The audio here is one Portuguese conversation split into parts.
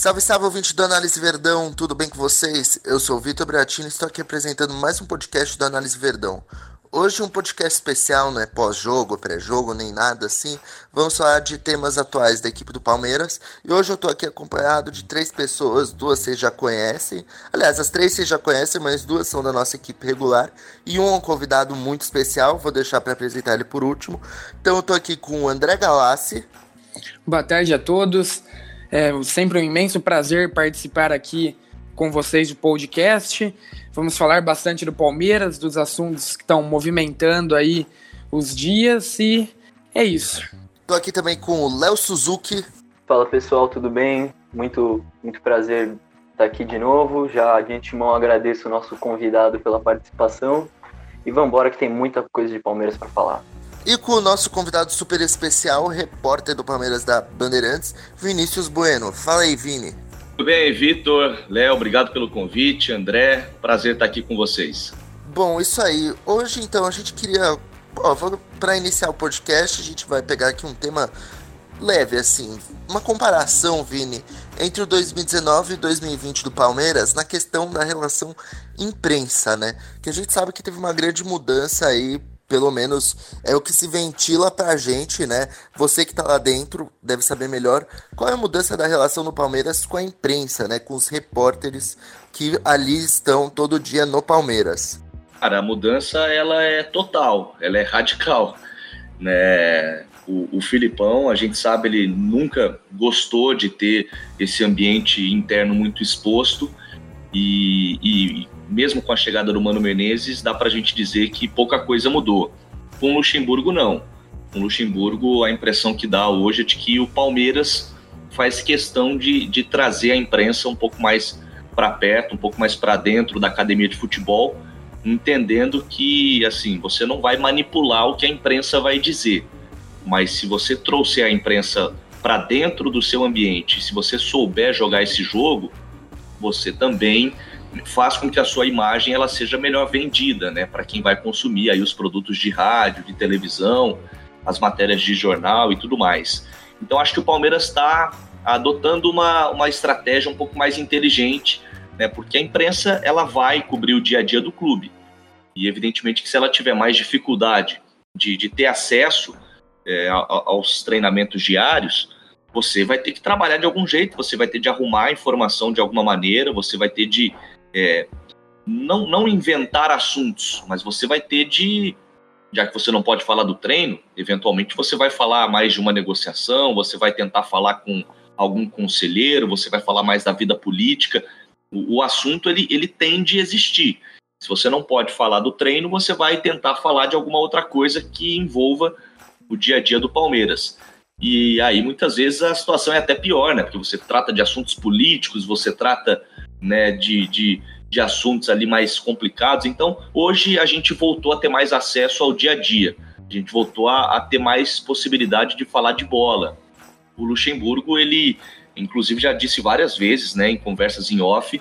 Salve, salve, ouvinte do Análise Verdão, tudo bem com vocês? Eu sou o Vitor Bratini e estou aqui apresentando mais um podcast do Análise Verdão. Hoje um podcast especial, não é pós-jogo, pré-jogo, nem nada assim. Vamos falar de temas atuais da equipe do Palmeiras. E hoje eu estou aqui acompanhado de três pessoas, duas vocês já conhecem. Aliás, as três vocês já conhecem, mas duas são da nossa equipe regular. E um é um convidado muito especial, vou deixar para apresentar ele por último. Então eu estou aqui com o André Galassi. Boa tarde a todos. É sempre um imenso prazer participar aqui com vocês do podcast. Vamos falar bastante do Palmeiras, dos assuntos que estão movimentando aí os dias e é isso. Estou aqui também com o Léo Suzuki. Fala pessoal, tudo bem? Muito, muito prazer estar aqui de novo. Já de antemão agradeço o nosso convidado pela participação. E vamos embora que tem muita coisa de Palmeiras para falar. E com o nosso convidado super especial, repórter do Palmeiras da Bandeirantes, Vinícius Bueno. Fala aí, Vini. Tudo bem, Vitor, Léo, obrigado pelo convite. André, prazer estar aqui com vocês. Bom, isso aí. Hoje, então, a gente queria. Para iniciar o podcast, a gente vai pegar aqui um tema leve, assim. Uma comparação, Vini, entre o 2019 e 2020 do Palmeiras na questão da relação imprensa, né? Que a gente sabe que teve uma grande mudança aí pelo menos é o que se ventila pra gente, né? Você que tá lá dentro deve saber melhor qual é a mudança da relação do Palmeiras com a imprensa, né? Com os repórteres que ali estão todo dia no Palmeiras. Cara, a mudança ela é total, ela é radical, né? O, o Filipão, a gente sabe, ele nunca gostou de ter esse ambiente interno muito exposto e, e mesmo com a chegada do Mano Menezes, dá para a gente dizer que pouca coisa mudou. Com o Luxemburgo, não. Com o Luxemburgo, a impressão que dá hoje é de que o Palmeiras faz questão de, de trazer a imprensa um pouco mais para perto, um pouco mais para dentro da academia de futebol, entendendo que assim você não vai manipular o que a imprensa vai dizer, mas se você trouxer a imprensa para dentro do seu ambiente, se você souber jogar esse jogo, você também faz com que a sua imagem ela seja melhor vendida, né, para quem vai consumir aí os produtos de rádio, de televisão, as matérias de jornal e tudo mais. Então acho que o Palmeiras está adotando uma, uma estratégia um pouco mais inteligente, né, porque a imprensa ela vai cobrir o dia a dia do clube e evidentemente que se ela tiver mais dificuldade de, de ter acesso é, aos treinamentos diários, você vai ter que trabalhar de algum jeito, você vai ter de arrumar a informação de alguma maneira, você vai ter de é, não, não inventar assuntos, mas você vai ter de, já que você não pode falar do treino, eventualmente você vai falar mais de uma negociação, você vai tentar falar com algum conselheiro, você vai falar mais da vida política. O, o assunto ele, ele tende a existir. Se você não pode falar do treino, você vai tentar falar de alguma outra coisa que envolva o dia a dia do Palmeiras. E aí muitas vezes a situação é até pior, né? Porque você trata de assuntos políticos, você trata né, de, de, de assuntos ali mais complicados. Então, hoje a gente voltou a ter mais acesso ao dia a dia. A gente voltou a, a ter mais possibilidade de falar de bola. O Luxemburgo, ele, inclusive, já disse várias vezes, né, em conversas em off,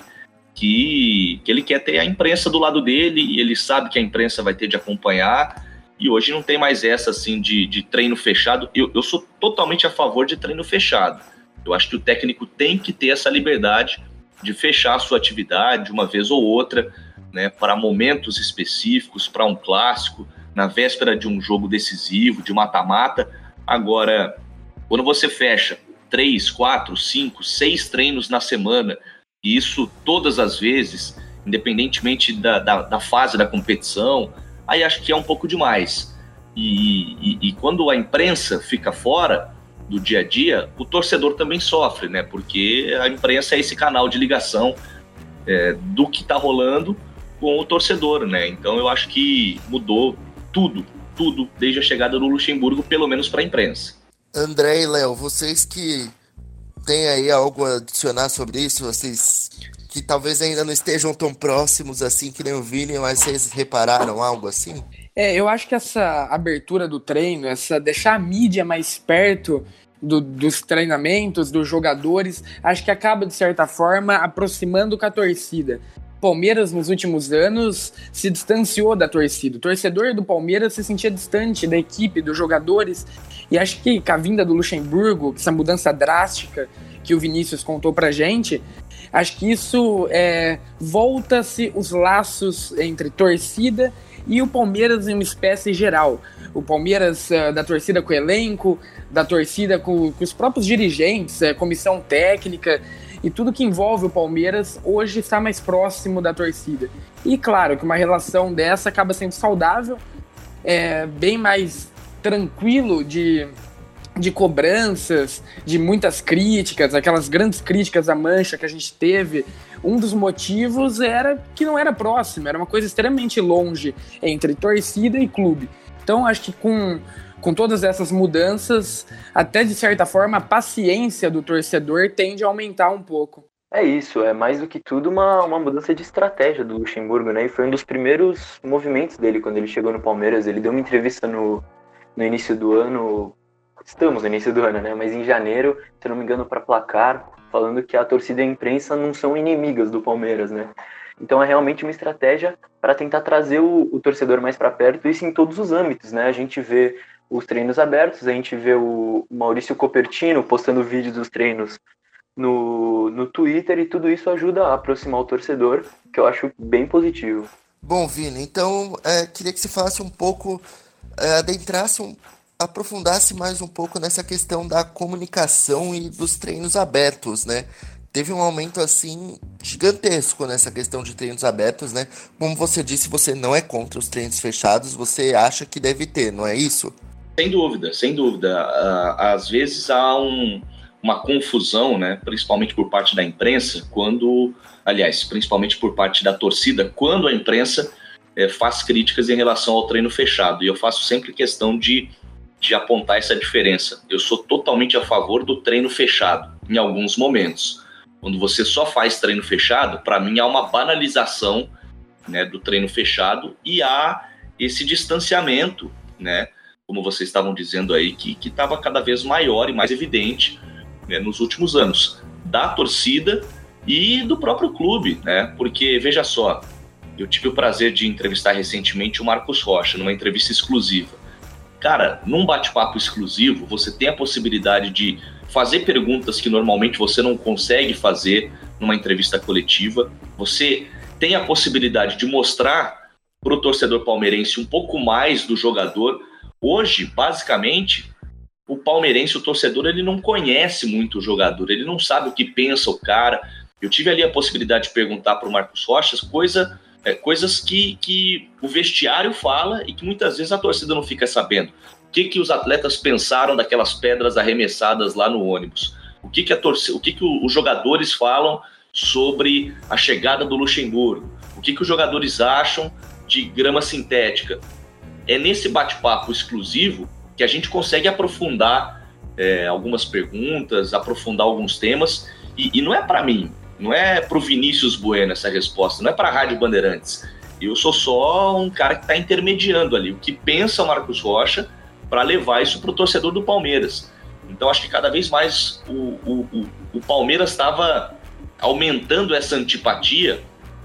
que, que ele quer ter a imprensa do lado dele e ele sabe que a imprensa vai ter de acompanhar. E hoje não tem mais essa assim de, de treino fechado. Eu, eu sou totalmente a favor de treino fechado. Eu acho que o técnico tem que ter essa liberdade de fechar a sua atividade uma vez ou outra, né, para momentos específicos, para um clássico, na véspera de um jogo decisivo, de mata-mata. Agora, quando você fecha três, quatro, cinco, seis treinos na semana, e isso todas as vezes, independentemente da, da, da fase da competição, aí acho que é um pouco demais. E, e, e quando a imprensa fica fora, do dia a dia, o torcedor também sofre, né? Porque a imprensa é esse canal de ligação é, do que está rolando com o torcedor, né? Então eu acho que mudou tudo, tudo desde a chegada do Luxemburgo, pelo menos para a imprensa. André e Léo, vocês que têm aí algo a adicionar sobre isso, vocês que talvez ainda não estejam tão próximos assim que nem o Vini, mas vocês repararam algo assim? É, eu acho que essa abertura do treino, essa deixar a mídia mais perto do, dos treinamentos, dos jogadores, acho que acaba, de certa forma, aproximando com a torcida. Palmeiras nos últimos anos se distanciou da torcida. O torcedor do Palmeiras se sentia distante da equipe, dos jogadores. E acho que com a vinda do Luxemburgo, essa mudança drástica que o Vinícius contou pra gente, acho que isso é, volta-se os laços entre torcida e o Palmeiras em uma espécie geral. O Palmeiras uh, da torcida com o elenco, da torcida com, com os próprios dirigentes, uh, comissão técnica e tudo que envolve o Palmeiras hoje está mais próximo da torcida. E claro que uma relação dessa acaba sendo saudável, é bem mais tranquilo de, de cobranças, de muitas críticas, aquelas grandes críticas à mancha que a gente teve. Um dos motivos era que não era próximo, era uma coisa extremamente longe entre torcida e clube. Então acho que com com todas essas mudanças, até de certa forma, a paciência do torcedor tende a aumentar um pouco. É isso, é mais do que tudo uma, uma mudança de estratégia do Luxemburgo, né? E foi um dos primeiros movimentos dele quando ele chegou no Palmeiras. Ele deu uma entrevista no, no início do ano, estamos no início do ano, né? Mas em janeiro, se não me engano, para placar, falando que a torcida e a imprensa não são inimigas do Palmeiras, né? Então é realmente uma estratégia para tentar trazer o, o torcedor mais para perto, isso em todos os âmbitos, né? A gente vê os treinos abertos, a gente vê o Maurício Copertino postando vídeos dos treinos no, no Twitter e tudo isso ajuda a aproximar o torcedor, que eu acho bem positivo. Bom, Vini, então é, queria que você falasse um pouco, é, adentrasse, um, aprofundasse mais um pouco nessa questão da comunicação e dos treinos abertos, né? Teve um aumento assim gigantesco nessa questão de treinos abertos, né? Como você disse, você não é contra os treinos fechados, você acha que deve ter, não é isso? Sem dúvida, sem dúvida. Ah, às vezes há um, uma confusão, né, principalmente por parte da imprensa, quando, aliás, principalmente por parte da torcida, quando a imprensa é, faz críticas em relação ao treino fechado. E eu faço sempre questão de, de apontar essa diferença. Eu sou totalmente a favor do treino fechado, em alguns momentos. Quando você só faz treino fechado, para mim há uma banalização né, do treino fechado e há esse distanciamento, né? como vocês estavam dizendo aí, que estava cada vez maior e mais evidente né, nos últimos anos, da torcida e do próprio clube, né? Porque, veja só, eu tive o prazer de entrevistar recentemente o Marcos Rocha, numa entrevista exclusiva. Cara, num bate-papo exclusivo, você tem a possibilidade de fazer perguntas que normalmente você não consegue fazer numa entrevista coletiva. Você tem a possibilidade de mostrar para o torcedor palmeirense um pouco mais do jogador Hoje, basicamente, o palmeirense, o torcedor, ele não conhece muito o jogador, ele não sabe o que pensa o cara. Eu tive ali a possibilidade de perguntar para o Marcos Rochas coisa, é, coisas que, que o vestiário fala e que muitas vezes a torcida não fica sabendo. O que, que os atletas pensaram daquelas pedras arremessadas lá no ônibus? O que, que, a torcida, o que, que os jogadores falam sobre a chegada do Luxemburgo? O que, que os jogadores acham de grama sintética? é nesse bate-papo exclusivo que a gente consegue aprofundar é, algumas perguntas, aprofundar alguns temas. E, e não é para mim, não é para o Vinícius Bueno essa resposta, não é para a Rádio Bandeirantes. Eu sou só um cara que está intermediando ali o que pensa o Marcos Rocha para levar isso para o torcedor do Palmeiras. Então acho que cada vez mais o, o, o, o Palmeiras estava aumentando essa antipatia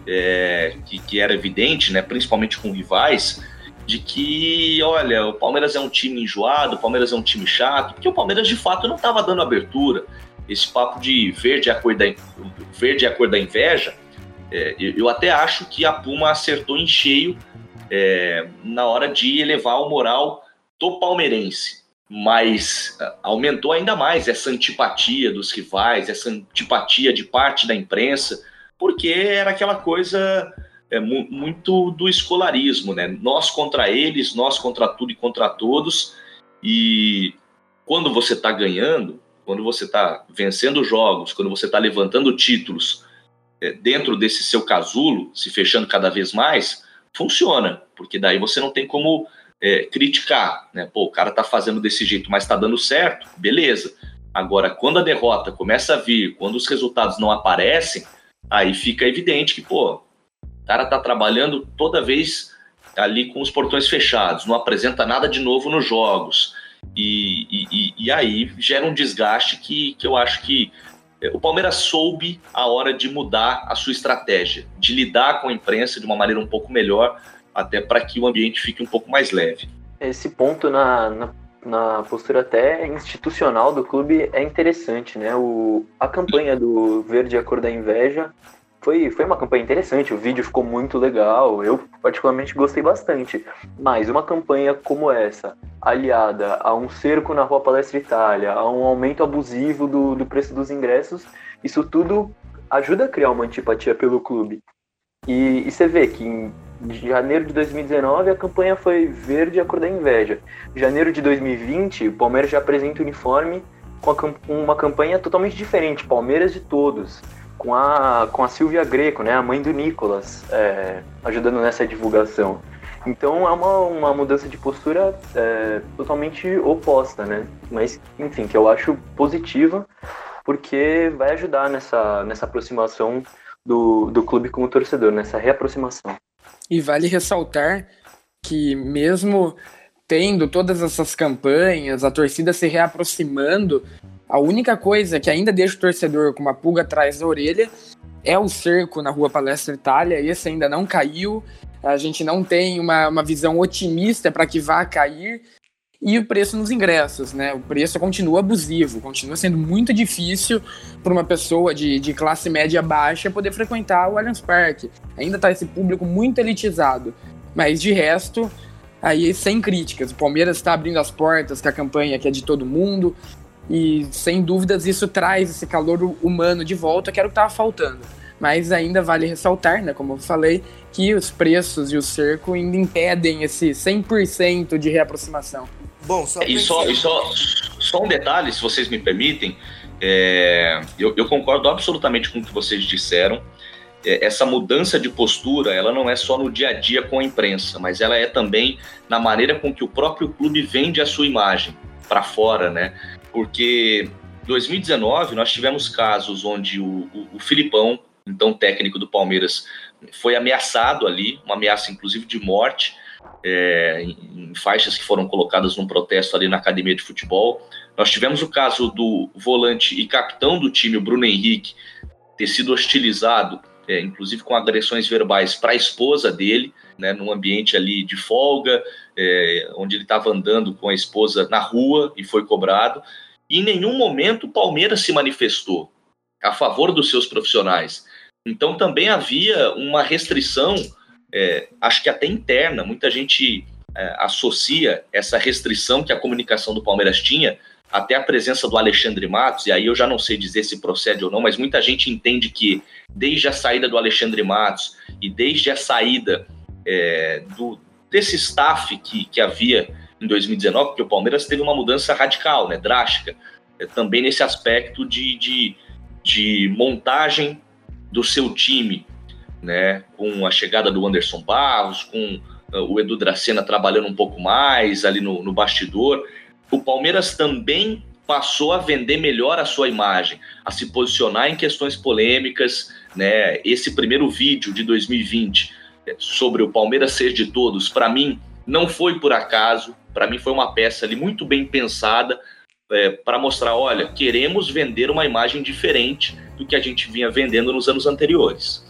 é, que, que, era evidente, né, principalmente com rivais, de que, olha, o Palmeiras é um time enjoado, o Palmeiras é um time chato, porque o Palmeiras de fato não estava dando abertura. Esse papo de verde é a cor da, verde é a cor da inveja, é, eu até acho que a Puma acertou em cheio é, na hora de elevar o moral do palmeirense. Mas aumentou ainda mais essa antipatia dos rivais, essa antipatia de parte da imprensa, porque era aquela coisa é, mu muito do escolarismo, né? Nós contra eles, nós contra tudo e contra todos. E quando você está ganhando, quando você está vencendo jogos, quando você está levantando títulos é, dentro desse seu casulo, se fechando cada vez mais, funciona, porque daí você não tem como é, criticar, né? Pô, o cara tá fazendo desse jeito, mas tá dando certo, beleza. Agora, quando a derrota começa a vir, quando os resultados não aparecem, aí fica evidente que, pô, o cara tá trabalhando toda vez ali com os portões fechados, não apresenta nada de novo nos jogos. E, e, e aí gera um desgaste que, que eu acho que é, o Palmeiras soube a hora de mudar a sua estratégia, de lidar com a imprensa de uma maneira um pouco melhor, até para que o ambiente fique um pouco mais leve. Esse ponto na, na, na, postura até institucional do clube é interessante, né? O, a campanha do Verde a Cor da Inveja foi, foi uma campanha interessante, o vídeo ficou muito legal, eu particularmente gostei bastante. Mas uma campanha como essa, aliada a um cerco na Rua Palestra Itália, a um aumento abusivo do, do preço dos ingressos, isso tudo ajuda a criar uma antipatia pelo clube. E, e você vê que em janeiro de 2019 a campanha foi verde a cor da inveja. Janeiro de 2020, o Palmeiras já apresenta o uniforme com a, uma campanha totalmente diferente, Palmeiras de todos com a, com a Silvia Greco, né, a mãe do Nicolas, é, ajudando nessa divulgação. Então é uma, uma mudança de postura é, totalmente oposta, né? Mas, enfim, que eu acho positiva, porque vai ajudar nessa, nessa aproximação do, do clube com o torcedor, nessa reaproximação. E vale ressaltar que mesmo tendo todas essas campanhas, a torcida se reaproximando, a única coisa que ainda deixa o torcedor com uma pulga atrás da orelha é o cerco na Rua Palestra Itália. Esse ainda não caiu. A gente não tem uma, uma visão otimista para que vá cair. E o preço nos ingressos, né? O preço continua abusivo, continua sendo muito difícil para uma pessoa de, de classe média baixa poder frequentar o Allianz Parque. Ainda está esse público muito elitizado. Mas de resto, aí sem críticas. O Palmeiras está abrindo as portas, que a campanha que é de todo mundo. E sem dúvidas isso traz esse calor humano de volta, que era o que estava faltando. Mas ainda vale ressaltar, né, como eu falei, que os preços e o cerco ainda impedem esse 100% de reaproximação. Bom, só e só, e só, só um detalhe, se vocês me permitem, é, eu, eu, concordo absolutamente com o que vocês disseram. É, essa mudança de postura, ela não é só no dia a dia com a imprensa, mas ela é também na maneira com que o próprio clube vende a sua imagem para fora, né? Porque 2019 nós tivemos casos onde o, o, o Filipão, então técnico do Palmeiras, foi ameaçado ali, uma ameaça inclusive de morte, é, em, em faixas que foram colocadas num protesto ali na academia de futebol. Nós tivemos o caso do volante e capitão do time, o Bruno Henrique, ter sido hostilizado, é, inclusive com agressões verbais para a esposa dele, né, num ambiente ali de folga, é, onde ele estava andando com a esposa na rua e foi cobrado. Em nenhum momento o Palmeiras se manifestou a favor dos seus profissionais. Então também havia uma restrição, é, acho que até interna. Muita gente é, associa essa restrição que a comunicação do Palmeiras tinha até a presença do Alexandre Matos, e aí eu já não sei dizer se procede ou não, mas muita gente entende que desde a saída do Alexandre Matos e desde a saída é, do, desse staff que, que havia em 2019, porque o Palmeiras teve uma mudança radical, né, drástica, é, também nesse aspecto de, de, de montagem do seu time, né, com a chegada do Anderson Barros, com uh, o Edu Dracena trabalhando um pouco mais ali no, no bastidor. O Palmeiras também passou a vender melhor a sua imagem, a se posicionar em questões polêmicas, né? Esse primeiro vídeo de 2020 é, sobre o Palmeiras ser de todos, para mim não foi por acaso, para mim foi uma peça ali muito bem pensada é, para mostrar, olha, queremos vender uma imagem diferente do que a gente vinha vendendo nos anos anteriores.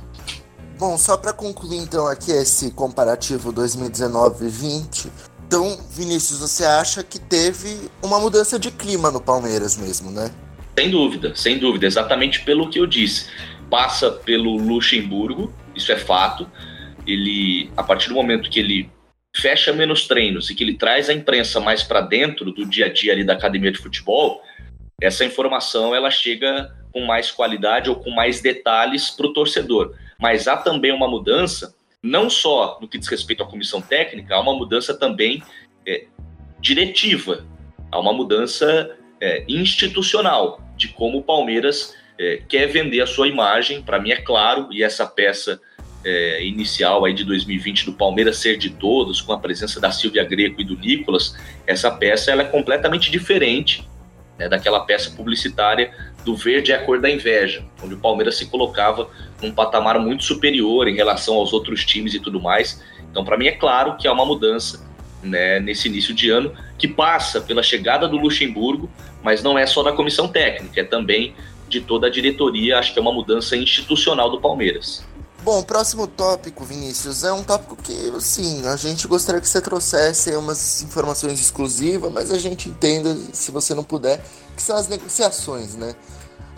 Bom, só para concluir então aqui esse comparativo 2019-20, então, Vinícius, você acha que teve uma mudança de clima no Palmeiras mesmo, né? Sem dúvida, sem dúvida, exatamente pelo que eu disse. Passa pelo Luxemburgo, isso é fato. Ele, a partir do momento que ele fecha menos treinos e que ele traz a imprensa mais para dentro do dia a dia ali da academia de futebol, essa informação ela chega com mais qualidade ou com mais detalhes para o torcedor. Mas há também uma mudança, não só no que diz respeito à comissão técnica, há uma mudança também é, diretiva, há uma mudança é, institucional de como o Palmeiras é, quer vender a sua imagem. Para mim é claro, e essa peça é, inicial aí de 2020 do Palmeiras ser de todos, com a presença da Silvia Greco e do Nicolas, essa peça ela é completamente diferente né, daquela peça publicitária do verde é a cor da inveja, onde o Palmeiras se colocava num patamar muito superior em relação aos outros times e tudo mais. Então, para mim, é claro que há uma mudança né, nesse início de ano que passa pela chegada do Luxemburgo, mas não é só na comissão técnica, é também de toda a diretoria. Acho que é uma mudança institucional do Palmeiras. Bom, o próximo tópico, Vinícius, é um tópico que, sim, a gente gostaria que você trouxesse umas informações exclusivas, mas a gente entenda, se você não puder, que são as negociações, né?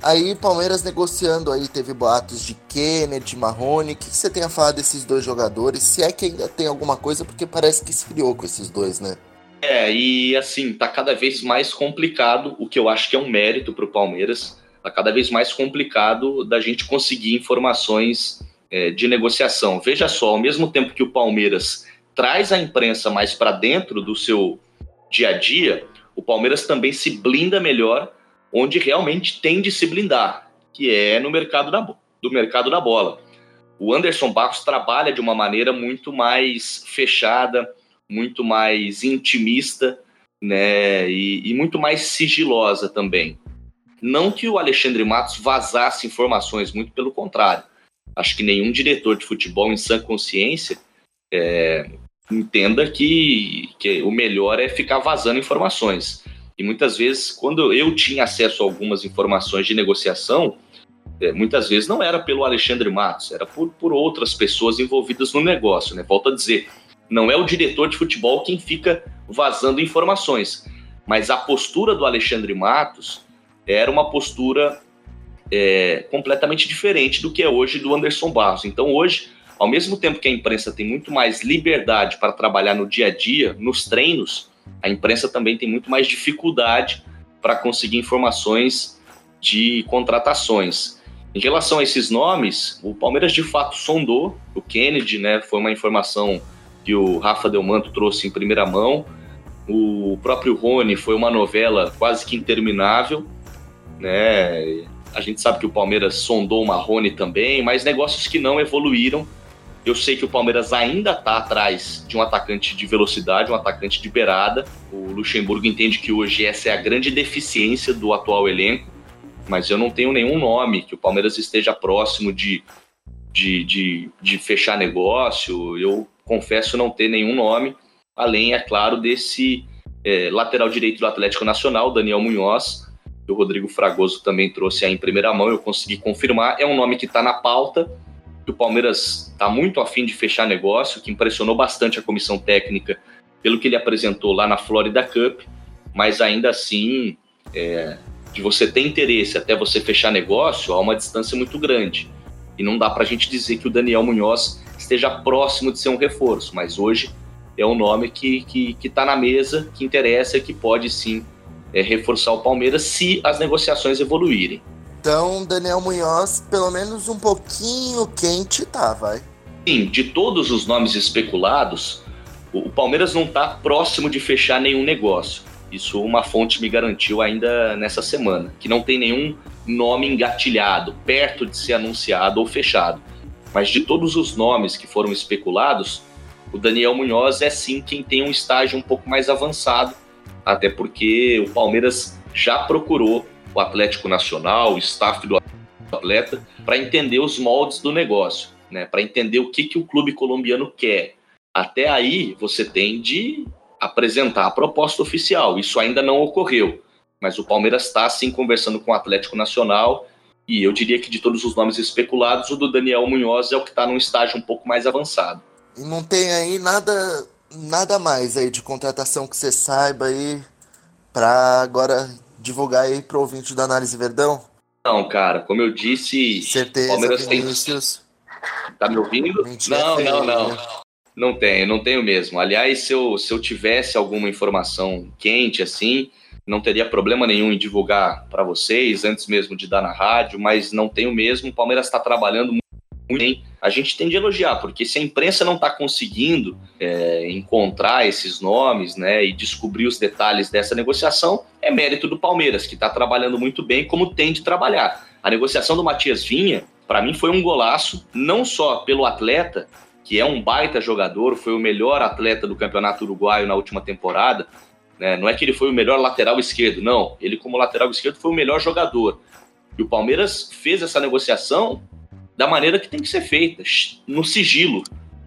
Aí, Palmeiras negociando aí, teve boatos de Kennedy, Marrone. O que, que você tem a falar desses dois jogadores? Se é que ainda tem alguma coisa, porque parece que esfriou com esses dois, né? É, e assim, tá cada vez mais complicado, o que eu acho que é um mérito pro Palmeiras, tá cada vez mais complicado da gente conseguir informações é, de negociação. Veja só, ao mesmo tempo que o Palmeiras traz a imprensa mais para dentro do seu dia a dia, o Palmeiras também se blinda melhor onde realmente tem de se blindar, que é no mercado da, do mercado da bola. O Anderson Barros trabalha de uma maneira muito mais fechada, muito mais intimista, né, e, e muito mais sigilosa também. Não que o Alexandre Matos vazasse informações, muito pelo contrário acho que nenhum diretor de futebol em sã consciência é, entenda que, que o melhor é ficar vazando informações. E muitas vezes, quando eu tinha acesso a algumas informações de negociação, é, muitas vezes não era pelo Alexandre Matos, era por, por outras pessoas envolvidas no negócio. Né? Volto a dizer, não é o diretor de futebol quem fica vazando informações, mas a postura do Alexandre Matos era uma postura é, completamente diferente do que é hoje do Anderson Barros. Então, hoje, ao mesmo tempo que a imprensa tem muito mais liberdade para trabalhar no dia a dia, nos treinos, a imprensa também tem muito mais dificuldade para conseguir informações de contratações. Em relação a esses nomes, o Palmeiras de fato sondou o Kennedy, né? Foi uma informação que o Rafa Delmanto trouxe em primeira mão. O próprio Rony foi uma novela quase que interminável, né? A gente sabe que o Palmeiras sondou o Marrone também, mas negócios que não evoluíram. Eu sei que o Palmeiras ainda está atrás de um atacante de velocidade, um atacante de beirada. O Luxemburgo entende que hoje essa é a grande deficiência do atual elenco, mas eu não tenho nenhum nome que o Palmeiras esteja próximo de, de, de, de fechar negócio. Eu confesso não ter nenhum nome, além, é claro, desse é, lateral direito do Atlético Nacional, Daniel Munhoz, o Rodrigo Fragoso também trouxe aí em primeira mão, eu consegui confirmar. É um nome que está na pauta, que o Palmeiras está muito afim de fechar negócio, que impressionou bastante a comissão técnica pelo que ele apresentou lá na Florida Cup, mas ainda assim, é, de você ter interesse até você fechar negócio, há uma distância muito grande. E não dá para a gente dizer que o Daniel Munhoz esteja próximo de ser um reforço, mas hoje é um nome que está que, que tá na mesa, que interessa que pode sim é, reforçar o Palmeiras se as negociações evoluírem. Então, Daniel Munhoz, pelo menos um pouquinho quente tá, vai. Sim, de todos os nomes especulados, o Palmeiras não está próximo de fechar nenhum negócio. Isso uma fonte me garantiu ainda nessa semana, que não tem nenhum nome engatilhado, perto de ser anunciado ou fechado. Mas de todos os nomes que foram especulados, o Daniel Munhoz é sim quem tem um estágio um pouco mais avançado até porque o Palmeiras já procurou o Atlético Nacional, o staff do atleta, para entender os moldes do negócio, né? para entender o que, que o clube colombiano quer. Até aí você tem de apresentar a proposta oficial. Isso ainda não ocorreu, mas o Palmeiras está sim conversando com o Atlético Nacional e eu diria que de todos os nomes especulados, o do Daniel Munhoz é o que está num estágio um pouco mais avançado. E não tem aí nada nada mais aí de contratação que você saiba aí para agora divulgar aí pro ouvinte da Análise Verdão? Não, cara, como eu disse, Certeza, Palmeiras Vinícius. tem. Tá me ouvindo? Mentira não, não, não. Não tenho, não tenho mesmo. Aliás, se eu, se eu tivesse alguma informação quente assim, não teria problema nenhum em divulgar para vocês antes mesmo de dar na rádio, mas não tenho mesmo. O Palmeiras está trabalhando muito bem a gente tem de elogiar, porque se a imprensa não está conseguindo é, encontrar esses nomes né, e descobrir os detalhes dessa negociação, é mérito do Palmeiras, que está trabalhando muito bem como tem de trabalhar. A negociação do Matias Vinha, para mim, foi um golaço, não só pelo atleta, que é um baita jogador, foi o melhor atleta do Campeonato Uruguaio na última temporada. Né? Não é que ele foi o melhor lateral esquerdo, não. Ele, como lateral esquerdo, foi o melhor jogador. E o Palmeiras fez essa negociação da maneira que tem que ser feita, no sigilo.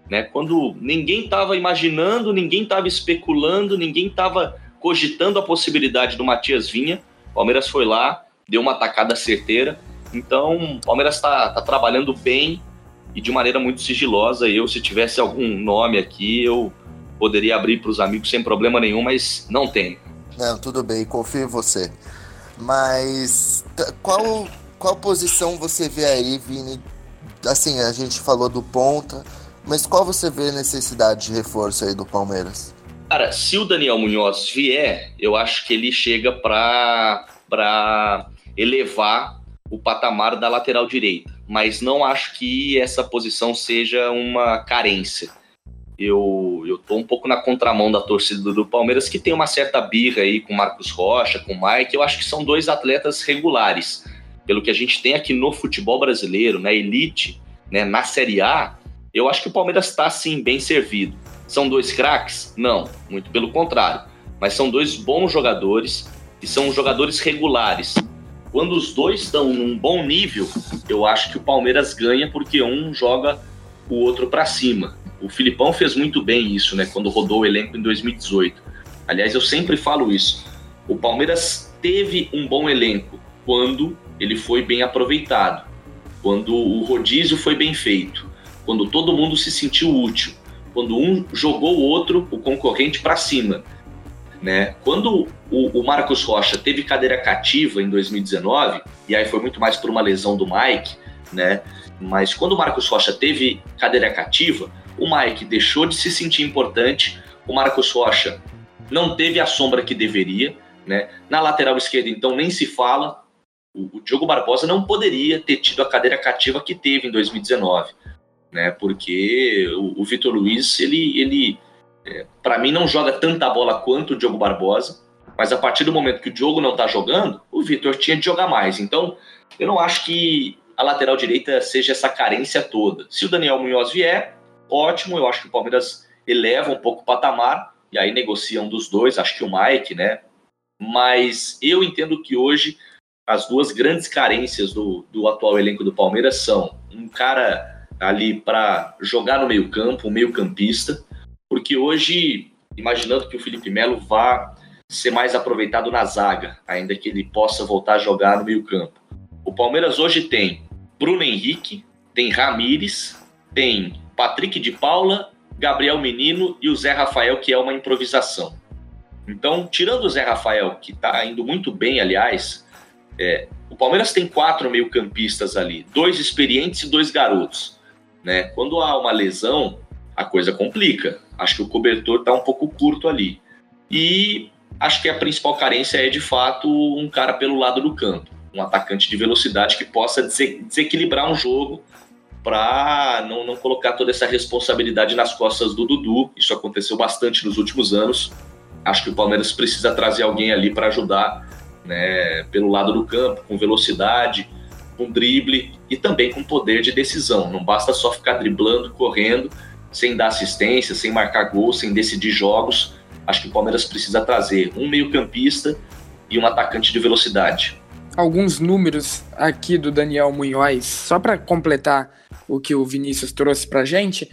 Né? Quando ninguém estava imaginando, ninguém estava especulando, ninguém estava cogitando a possibilidade do Matias Vinha, o Palmeiras foi lá, deu uma atacada certeira. Então, o Palmeiras está tá trabalhando bem e de maneira muito sigilosa. Eu, se tivesse algum nome aqui, eu poderia abrir para os amigos sem problema nenhum, mas não tem. Não, tudo bem, confio em você. Mas qual, qual posição você vê aí, Vini? Assim, a gente falou do ponta, mas qual você vê a necessidade de reforço aí do Palmeiras? Cara, se o Daniel Munhoz vier, eu acho que ele chega para elevar o patamar da lateral direita, mas não acho que essa posição seja uma carência. Eu, eu tô um pouco na contramão da torcida do Palmeiras, que tem uma certa birra aí com Marcos Rocha, com Mike. Eu acho que são dois atletas regulares. Pelo que a gente tem aqui no futebol brasileiro, na elite, né, na Série A, eu acho que o Palmeiras está, sim, bem servido. São dois craques? Não, muito pelo contrário. Mas são dois bons jogadores e são jogadores regulares quando os dois estão num bom nível, eu acho que o Palmeiras ganha porque um joga o outro para cima. O Filipão fez muito bem isso, né? Quando rodou o elenco em 2018. Aliás, eu sempre falo isso. O Palmeiras teve um bom elenco quando ele foi bem aproveitado, quando o rodízio foi bem feito, quando todo mundo se sentiu útil, quando um jogou o outro, o concorrente, para cima. Né? Quando o, o, Marcos Rocha teve cadeira cativa em 2019, e aí foi muito mais por uma lesão do Mike, né? Mas quando o Marcos Rocha teve cadeira cativa, o Mike deixou de se sentir importante, o Marcos Rocha não teve a sombra que deveria, né? Na lateral esquerda, então, nem se fala. O, o Diogo Barbosa não poderia ter tido a cadeira cativa que teve em 2019, né? Porque o, o Vitor Luiz, ele, ele é, para mim, não joga tanta bola quanto o Diogo Barbosa, mas a partir do momento que o Diogo não está jogando, o Vitor tinha de jogar mais. Então, eu não acho que a lateral direita seja essa carência toda. Se o Daniel Munhoz vier, ótimo, eu acho que o Palmeiras eleva um pouco o patamar, e aí negocia um dos dois, acho que o Mike, né? Mas eu entendo que hoje as duas grandes carências do, do atual elenco do Palmeiras são um cara ali para jogar no meio-campo, um meio-campista, porque hoje, imaginando que o Felipe Melo vá ser mais aproveitado na zaga, ainda que ele possa voltar a jogar no meio-campo. O Palmeiras hoje tem Bruno Henrique, tem Ramires, tem Patrick de Paula, Gabriel Menino e o Zé Rafael, que é uma improvisação. Então, tirando o Zé Rafael, que está indo muito bem, aliás, é, o Palmeiras tem quatro meio-campistas ali, dois experientes e dois garotos. Né? Quando há uma lesão, a coisa complica. Acho que o cobertor está um pouco curto ali. E acho que a principal carência é, de fato, um cara pelo lado do campo. Um atacante de velocidade que possa desequilibrar um jogo para não, não colocar toda essa responsabilidade nas costas do Dudu. Isso aconteceu bastante nos últimos anos. Acho que o Palmeiras precisa trazer alguém ali para ajudar né, pelo lado do campo, com velocidade, com drible e também com poder de decisão. Não basta só ficar driblando, correndo sem dar assistência, sem marcar gol, sem decidir jogos. Acho que o Palmeiras precisa trazer um meio-campista e um atacante de velocidade. Alguns números aqui do Daniel Munhoz, só para completar o que o Vinícius trouxe para gente.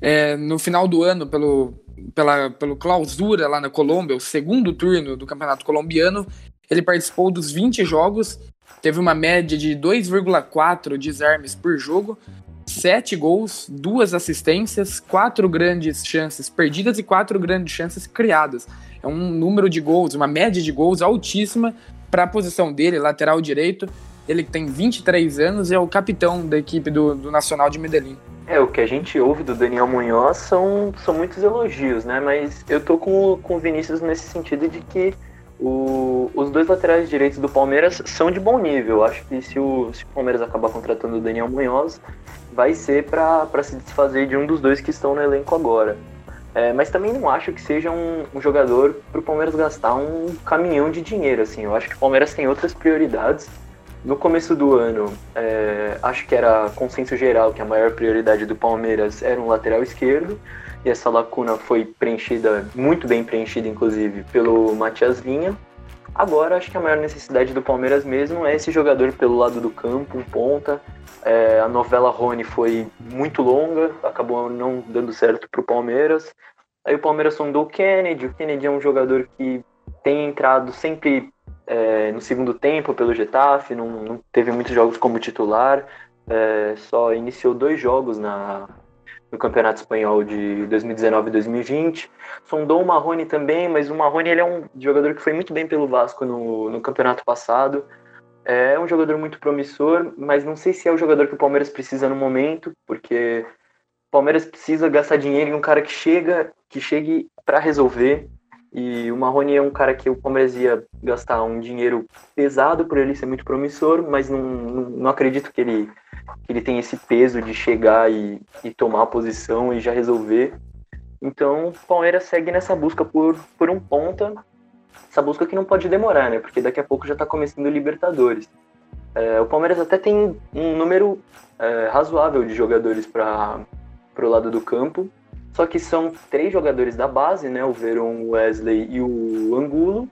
É, no final do ano, pelo, pela, pelo clausura lá na Colômbia, o segundo turno do Campeonato Colombiano, ele participou dos 20 jogos, teve uma média de 2,4 desarmes por jogo, sete gols, duas assistências, quatro grandes chances perdidas e quatro grandes chances criadas. É um número de gols, uma média de gols altíssima para a posição dele, lateral direito. Ele tem 23 anos e é o capitão da equipe do, do Nacional de Medellín. É, o que a gente ouve do Daniel Munhoz são, são muitos elogios, né? Mas eu tô com, com o Vinícius nesse sentido de que o, os dois laterais direitos do Palmeiras são de bom nível. Acho que se o, se o Palmeiras acabar contratando o Daniel Munhoz, vai ser para se desfazer de um dos dois que estão no elenco agora. É, mas também não acho que seja um, um jogador para o Palmeiras gastar um caminhão de dinheiro. Assim. Eu acho que o Palmeiras tem outras prioridades. No começo do ano, é, acho que era consenso geral que a maior prioridade do Palmeiras era um lateral esquerdo e essa lacuna foi preenchida, muito bem preenchida, inclusive, pelo Matias Vinha. Agora, acho que a maior necessidade do Palmeiras mesmo é esse jogador pelo lado do campo, um ponta. É, a novela Rony foi muito longa, acabou não dando certo para o Palmeiras. Aí o Palmeiras sondou o Kennedy. O Kennedy é um jogador que tem entrado sempre é, no segundo tempo pelo Getafe, não, não teve muitos jogos como titular, é, só iniciou dois jogos na, no Campeonato Espanhol de 2019 e 2020. Sondou o Marrone também, mas o Marrone ele é um jogador que foi muito bem pelo Vasco no, no campeonato passado. É um jogador muito promissor, mas não sei se é o jogador que o Palmeiras precisa no momento, porque o Palmeiras precisa gastar dinheiro em um cara que chega, que chegue para resolver. E o Marrone é um cara que o Palmeiras ia gastar um dinheiro pesado por ele ser muito promissor, mas não, não, não acredito que ele, que ele tenha esse peso de chegar e, e tomar a posição e já resolver. Então o Palmeiras segue nessa busca por, por um ponta, essa busca que não pode demorar, né? Porque daqui a pouco já está começando o Libertadores. É, o Palmeiras até tem um número é, razoável de jogadores para o lado do campo, só que são três jogadores da base, né? O Veron, o Wesley e o Angulo.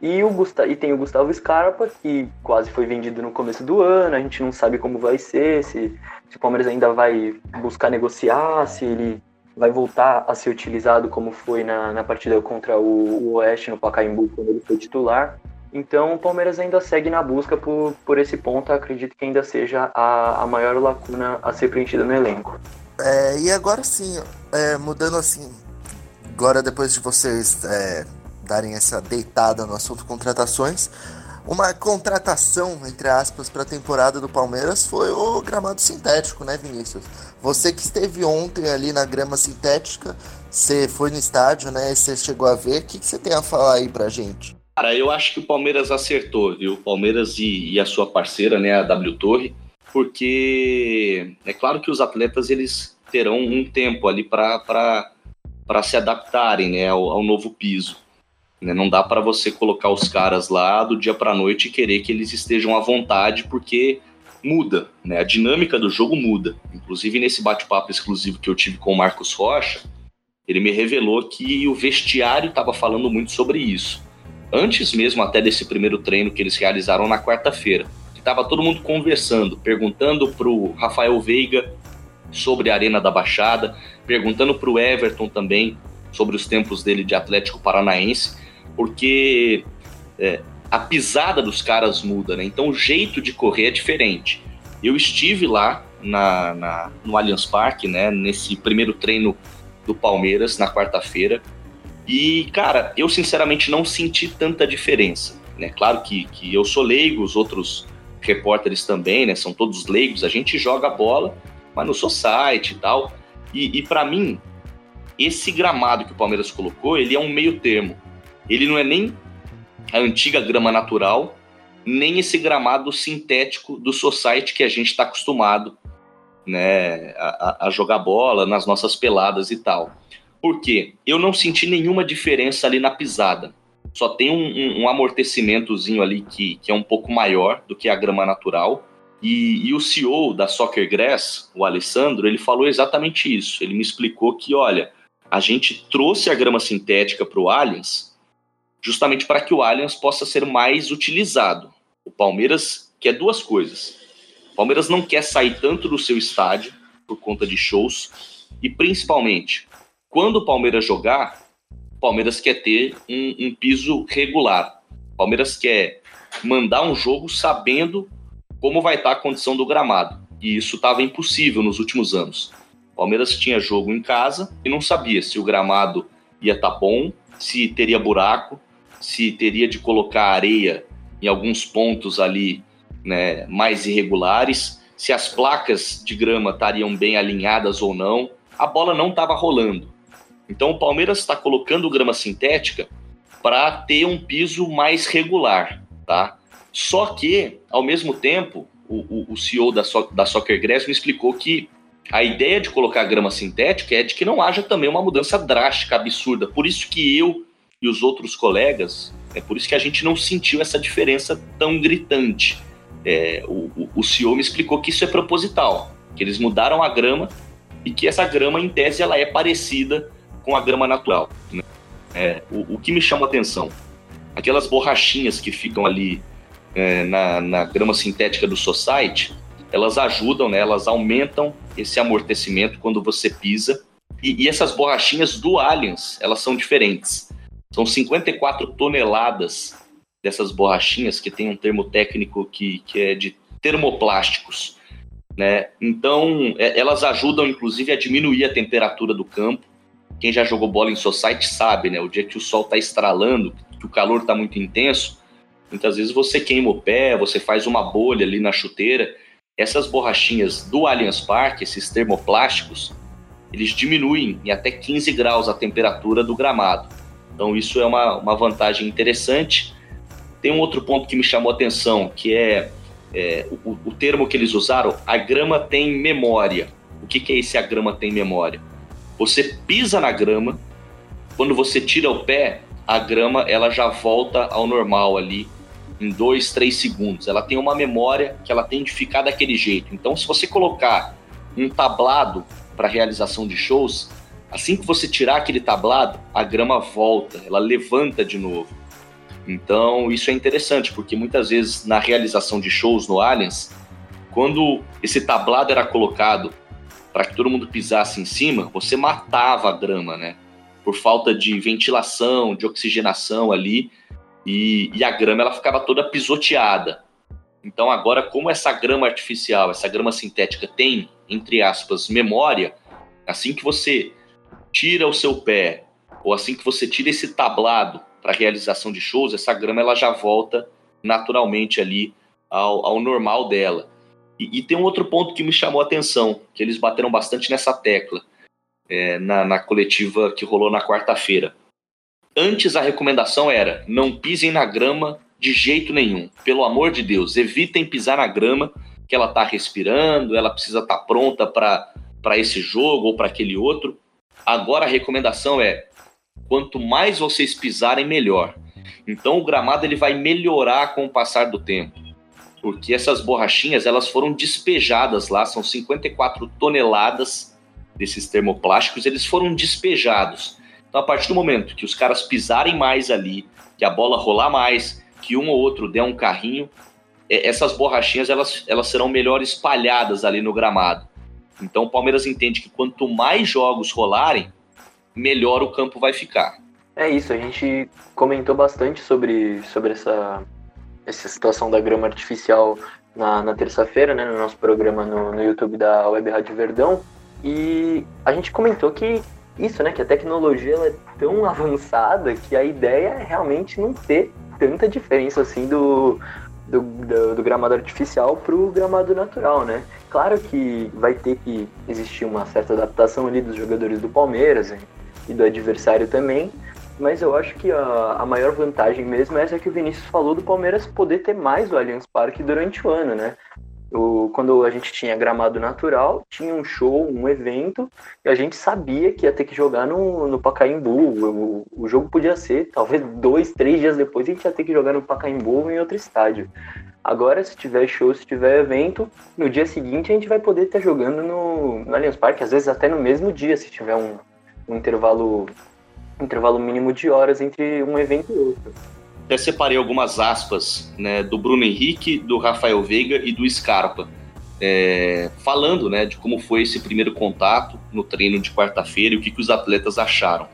E, o Gustavo, e tem o Gustavo Scarpa, que quase foi vendido no começo do ano. A gente não sabe como vai ser, se, se o Palmeiras ainda vai buscar negociar, se ele vai voltar a ser utilizado como foi na, na partida contra o, o Oeste no Pacaembu, quando ele foi titular. Então o Palmeiras ainda segue na busca por, por esse ponto. Acredito que ainda seja a, a maior lacuna a ser preenchida no elenco. É, e agora sim, é, mudando assim, agora depois de vocês é, darem essa deitada no assunto contratações, uma contratação, entre aspas, para a temporada do Palmeiras foi o gramado sintético, né, Vinícius? Você que esteve ontem ali na grama sintética, você foi no estádio, né? Você chegou a ver, o que, você tem a falar aí pra gente? Cara, eu acho que o Palmeiras acertou, viu? O Palmeiras e, e a sua parceira, né, a W Torre, porque é claro que os atletas eles terão um tempo ali para se adaptarem né, ao, ao novo piso. Né? Não dá para você colocar os caras lá do dia para noite e querer que eles estejam à vontade, porque muda, né? a dinâmica do jogo muda. Inclusive, nesse bate-papo exclusivo que eu tive com o Marcos Rocha, ele me revelou que o vestiário estava falando muito sobre isso. Antes mesmo até desse primeiro treino que eles realizaram na quarta-feira estava todo mundo conversando, perguntando para o Rafael Veiga sobre a Arena da Baixada, perguntando para o Everton também sobre os tempos dele de Atlético Paranaense, porque é, a pisada dos caras muda, né? Então o jeito de correr é diferente. Eu estive lá na, na no Allianz Parque, né? Nesse primeiro treino do Palmeiras na quarta-feira. E, cara, eu sinceramente não senti tanta diferença. Né? Claro que, que eu sou leigo, os outros repórteres também, né? São todos leigos. A gente joga bola, mas no society e tal. E, e para mim, esse gramado que o Palmeiras colocou, ele é um meio termo. Ele não é nem a antiga grama natural, nem esse gramado sintético do society que a gente está acostumado né, a, a, jogar bola nas nossas peladas e tal. Por quê? Eu não senti nenhuma diferença ali na pisada só tem um, um, um amortecimentozinho ali que, que é um pouco maior do que a grama natural. E, e, o CEO da Soccer Grass, o Alessandro, ele falou exatamente isso. Ele me explicou que, olha, a gente trouxe a grama sintética para o Allianz justamente para que o Allianz possa ser mais utilizado. O Palmeiras quer duas coisas. O Palmeiras não quer sair tanto do seu estádio por conta de shows e, principalmente, quando o Palmeiras jogar, Palmeiras quer ter um, um piso regular. Palmeiras quer mandar um jogo sabendo como vai estar a condição do gramado. E isso estava impossível nos últimos anos. Palmeiras tinha jogo em casa e não sabia se o gramado ia estar tá bom, se teria buraco, se teria de colocar areia em alguns pontos ali né, mais irregulares, se as placas de grama estariam bem alinhadas ou não. A bola não estava rolando. Então o Palmeiras está colocando grama sintética para ter um piso mais regular, tá? Só que, ao mesmo tempo, o, o, o CEO da, so, da Soccer Grass me explicou que a ideia de colocar grama sintética é de que não haja também uma mudança drástica, absurda. Por isso que eu e os outros colegas, é por isso que a gente não sentiu essa diferença tão gritante. É, o, o CEO me explicou que isso é proposital, que eles mudaram a grama e que essa grama, em tese, ela é parecida com a grama natural. Né? É, o, o, que me chama atenção, aquelas borrachinhas que ficam ali é, na, na, grama sintética do Society, elas ajudam, né, elas aumentam esse amortecimento quando você pisa. E, e essas borrachinhas do Allianz, elas são diferentes. São 54 toneladas dessas borrachinhas, que tem um termo técnico que, que é de termoplásticos. Né? Então, é, elas ajudam, inclusive, a diminuir a temperatura do campo. Quem já jogou bola em society sabe, né? O dia que o sol está estralando, que o calor está muito intenso, muitas vezes você queima o pé, você faz uma bolha ali na chuteira. Essas borrachinhas do Allianz Parque, esses termoplásticos, eles diminuem em até 15 graus a temperatura do gramado. Então, isso é uma, uma vantagem interessante. Tem um outro ponto que me chamou a atenção, que é, é o, o, termo que eles usaram, a grama tem memória. O que, que é esse a grama tem memória? Você pisa na grama, quando você tira o pé, a grama ela já volta ao normal ali em dois, três segundos. Ela tem uma memória que ela tem de ficar daquele jeito. Então, se você colocar um tablado para realização de shows, assim que você tirar aquele tablado, a grama volta, ela levanta de novo. Então, isso é interessante, porque muitas vezes na realização de shows no Allianz, quando esse tablado era colocado para que todo mundo pisasse em cima, você matava a grama, né? Por falta de ventilação, de oxigenação ali, e, e a grama ela ficava toda pisoteada. Então, agora, como essa grama artificial, essa grama sintética tem, entre aspas, memória, assim que você tira o seu pé, ou assim que você tira esse tablado para realização de shows, essa grama ela já volta naturalmente ali ao, ao normal dela. E, e, tem um outro ponto que me chamou a atenção, que eles bateram bastante nessa tecla é, na, na coletiva que rolou na quarta-feira. Antes a recomendação era não pisem na grama de jeito nenhum. Pelo amor de Deus, evitem pisar na grama que ela está respirando, ela precisa estar tá pronta para esse jogo ou para aquele outro. Agora a recomendação é quanto mais vocês pisarem, melhor. Então o gramado ele vai melhorar com o passar do tempo. Porque essas borrachinhas elas foram despejadas lá, são 54 toneladas desses termoplásticos, eles foram despejados. Então a partir do momento que os caras pisarem mais ali, que a bola rolar mais, que um ou outro der um carrinho, é, essas borrachinhas elas, elas serão melhor espalhadas ali no gramado. Então o Palmeiras entende que quanto mais jogos rolarem, melhor o campo vai ficar. É isso, a gente comentou bastante sobre, sobre essa, essa situação da grama artificial na, na terça-feira, né, no nosso programa no, no YouTube da Web Rádio Verdão, e a gente comentou que isso, né, que a tecnologia é tão avançada que a ideia é realmente não ter tanta diferença assim do, do, do, do gramado artificial para o gramado natural, né? Claro que vai ter que existir uma certa adaptação ali dos jogadores do Palmeiras, hein? e do adversário também. Mas eu acho que a, a maior vantagem mesmo é essa que o Vinícius falou do Palmeiras poder ter mais o Allianz Parque durante o ano, né? O, quando a gente tinha gramado natural, tinha um show, um evento, e a gente sabia que ia ter que jogar no, no Pacaembu. O, o jogo podia ser, talvez dois, três dias depois, a gente ia ter que jogar no Pacaembu ou em outro estádio. Agora, se tiver show, se tiver evento, no dia seguinte a gente vai poder estar jogando no, no Allianz Parque, às vezes até no mesmo dia, se tiver um, um intervalo, um intervalo mínimo de horas entre um evento e outro. Até separei algumas aspas né, do Bruno Henrique, do Rafael Veiga e do Scarpa, é, falando né, de como foi esse primeiro contato no treino de quarta-feira e o que, que os atletas acharam.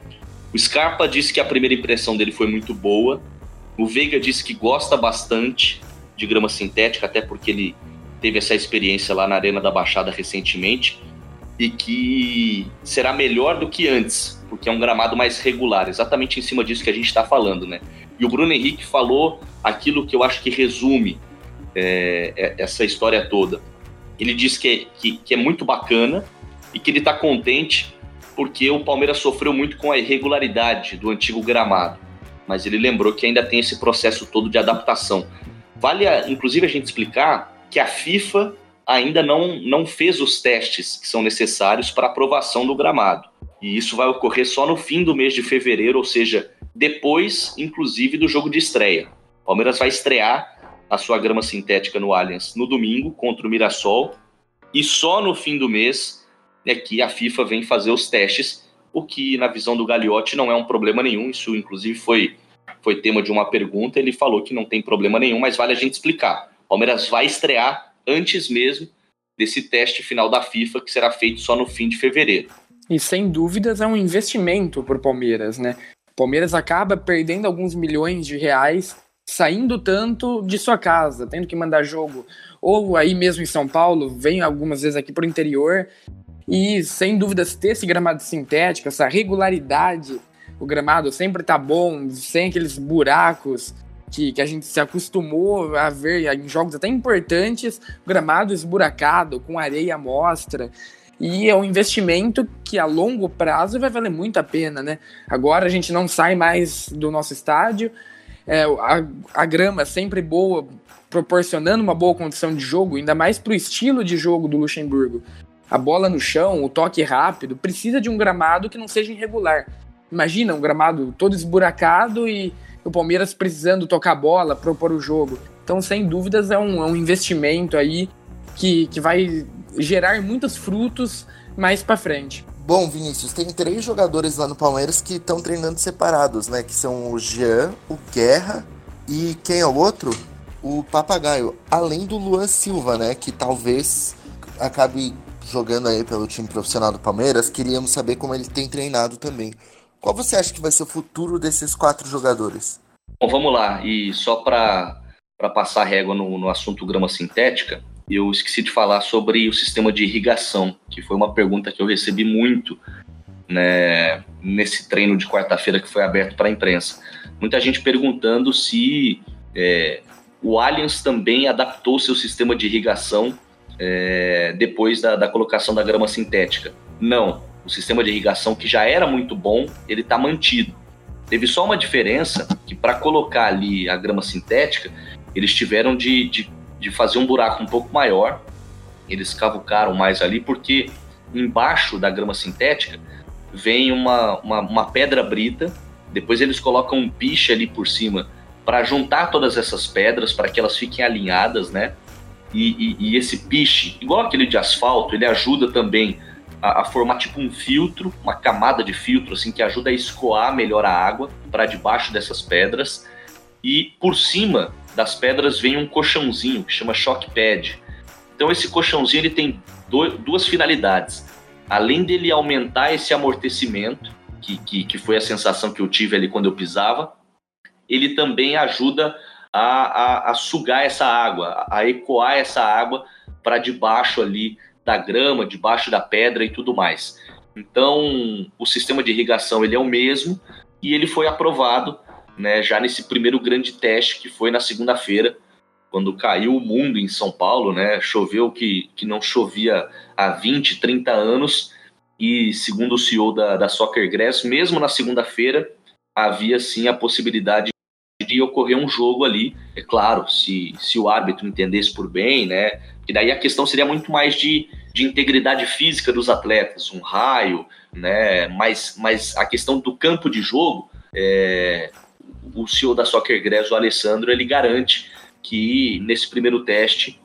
O Scarpa disse que a primeira impressão dele foi muito boa. O Veiga disse que gosta bastante de grama sintética, até porque ele teve essa experiência lá na Arena da Baixada recentemente e que será melhor do que antes, porque é um gramado mais regular, exatamente em cima disso que a gente está falando, né? E o Bruno Henrique falou aquilo que eu acho que resume é, é essa história toda. Ele disse que é, que, que é muito bacana e que ele está contente porque o Palmeiras sofreu muito com a irregularidade do antigo gramado, mas ele lembrou que ainda tem esse processo todo de adaptação. Vale, a, inclusive, a gente explicar que a FIFA ainda não, não fez os testes que são necessários para aprovação do gramado. E isso vai ocorrer só no fim do mês de fevereiro, ou seja, depois, inclusive, do jogo de estreia. O Palmeiras vai estrear a sua grama sintética no Allianz no domingo contra o Mirassol e só no fim do mês é que a FIFA vem fazer os testes, o que na visão do Gagliotti não é um problema nenhum. Isso inclusive foi foi tema de uma pergunta. Ele falou que não tem problema nenhum, mas vale a gente explicar. O Palmeiras vai estrear antes mesmo desse teste final da FIFA, que será feito só no fim de fevereiro. E sem dúvidas é um investimento para o Palmeiras, né? O Palmeiras acaba perdendo alguns milhões de reais saindo tanto de sua casa, tendo que mandar jogo, ou aí mesmo em São Paulo, vem algumas vezes aqui para o interior, e sem dúvidas ter esse gramado sintético, essa regularidade, o gramado sempre tá bom, sem aqueles buracos que, que a gente se acostumou a ver em jogos até importantes, gramado esburacado, com areia à mostra. E é um investimento que a longo prazo vai valer muito a pena, né? Agora a gente não sai mais do nosso estádio, é, a, a grama é sempre boa, proporcionando uma boa condição de jogo, ainda mais para o estilo de jogo do Luxemburgo. A bola no chão, o toque rápido, precisa de um gramado que não seja irregular. Imagina um gramado todo esburacado e o Palmeiras precisando tocar bola, propor o jogo. Então, sem dúvidas, é um, é um investimento aí que, que vai gerar muitos frutos mais para frente. Bom, Vinícius, tem três jogadores lá no Palmeiras que estão treinando separados, né? Que são o Jean, o Guerra e quem é o outro? O Papagaio. Além do Luan Silva, né? Que talvez acabe jogando aí pelo time profissional do Palmeiras. Queríamos saber como ele tem treinado também. Qual você acha que vai ser o futuro desses quatro jogadores? Bom, vamos lá. E só para passar a régua no, no assunto grama sintética, eu esqueci de falar sobre o sistema de irrigação, que foi uma pergunta que eu recebi muito né, nesse treino de quarta-feira que foi aberto para a imprensa. Muita gente perguntando se é, o Allianz também adaptou seu sistema de irrigação é, depois da, da colocação da grama sintética. Não, o sistema de irrigação que já era muito bom, ele está mantido. Teve só uma diferença que para colocar ali a grama sintética, eles tiveram de, de de fazer um buraco um pouco maior. Eles cavucaram mais ali porque embaixo da grama sintética vem uma, uma, uma pedra brita. Depois eles colocam um piche ali por cima para juntar todas essas pedras para que elas fiquem alinhadas, né? E, e, e, esse piche, igual aquele de asfalto, ele ajuda também a, a, formar tipo um filtro, uma camada de filtro assim que ajuda a escoar melhor a água para debaixo dessas pedras. E por cima das pedras vem um colchãozinho que chama shock pad. Então esse colchãozinho ele tem duas finalidades. Além dele aumentar esse amortecimento, que, que, que, foi a sensação que eu tive ali quando eu pisava, ele também ajuda a, a, a sugar essa água, a ecoar essa água para debaixo ali da grama, debaixo da pedra e tudo mais. Então, o sistema de irrigação ele é o mesmo e ele foi aprovado né, já nesse primeiro grande teste que foi na segunda-feira, quando caiu o mundo em São Paulo, né, choveu que, que não chovia há 20, 30 anos, e segundo o CEO da, da Soccer Grass, mesmo na segunda-feira, havia sim a possibilidade de ocorrer um jogo ali, é claro, se, se o árbitro entendesse por bem, né, e daí a questão seria muito mais de, de integridade física dos atletas, um raio, né, mas, mas a questão do campo de jogo, é, o CEO da Soccer Grass, o Alessandro, ele garante que nesse primeiro teste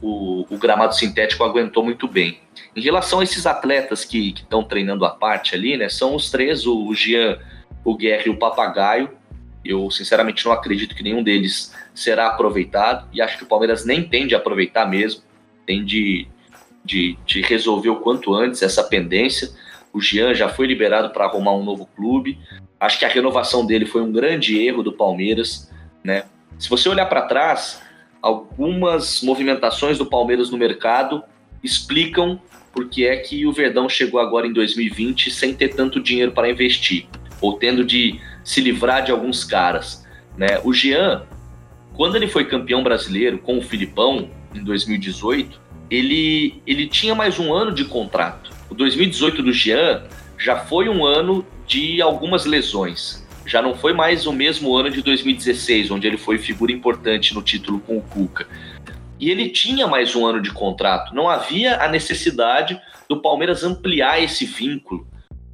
o, o, gramado sintético aguentou muito bem. Em relação a esses atletas que estão treinando a parte ali, né, são os três, o Jean, o Guerra e o Papagaio. Eu sinceramente não acredito que nenhum deles será aproveitado e acho que o Palmeiras nem tem de aproveitar mesmo, tem de, de, de resolver o quanto antes essa pendência. O Jean já foi liberado para arrumar um novo clube. Acho que a renovação dele foi um grande erro do Palmeiras, né? Se você olhar para trás, algumas movimentações do Palmeiras no mercado explicam por que é que o Verdão chegou agora em 2020 sem ter tanto dinheiro para investir, ou tendo de se livrar de alguns caras. Né? O Jean, quando ele foi campeão brasileiro com o Filipão em 2018, ele, ele tinha mais um ano de contrato. O 2018 do Jean já foi um ano de algumas lesões. Já não foi mais o mesmo ano de 2016, onde ele foi figura importante no título com o Cuca. E ele tinha mais um ano de contrato. Não havia a necessidade do Palmeiras ampliar esse vínculo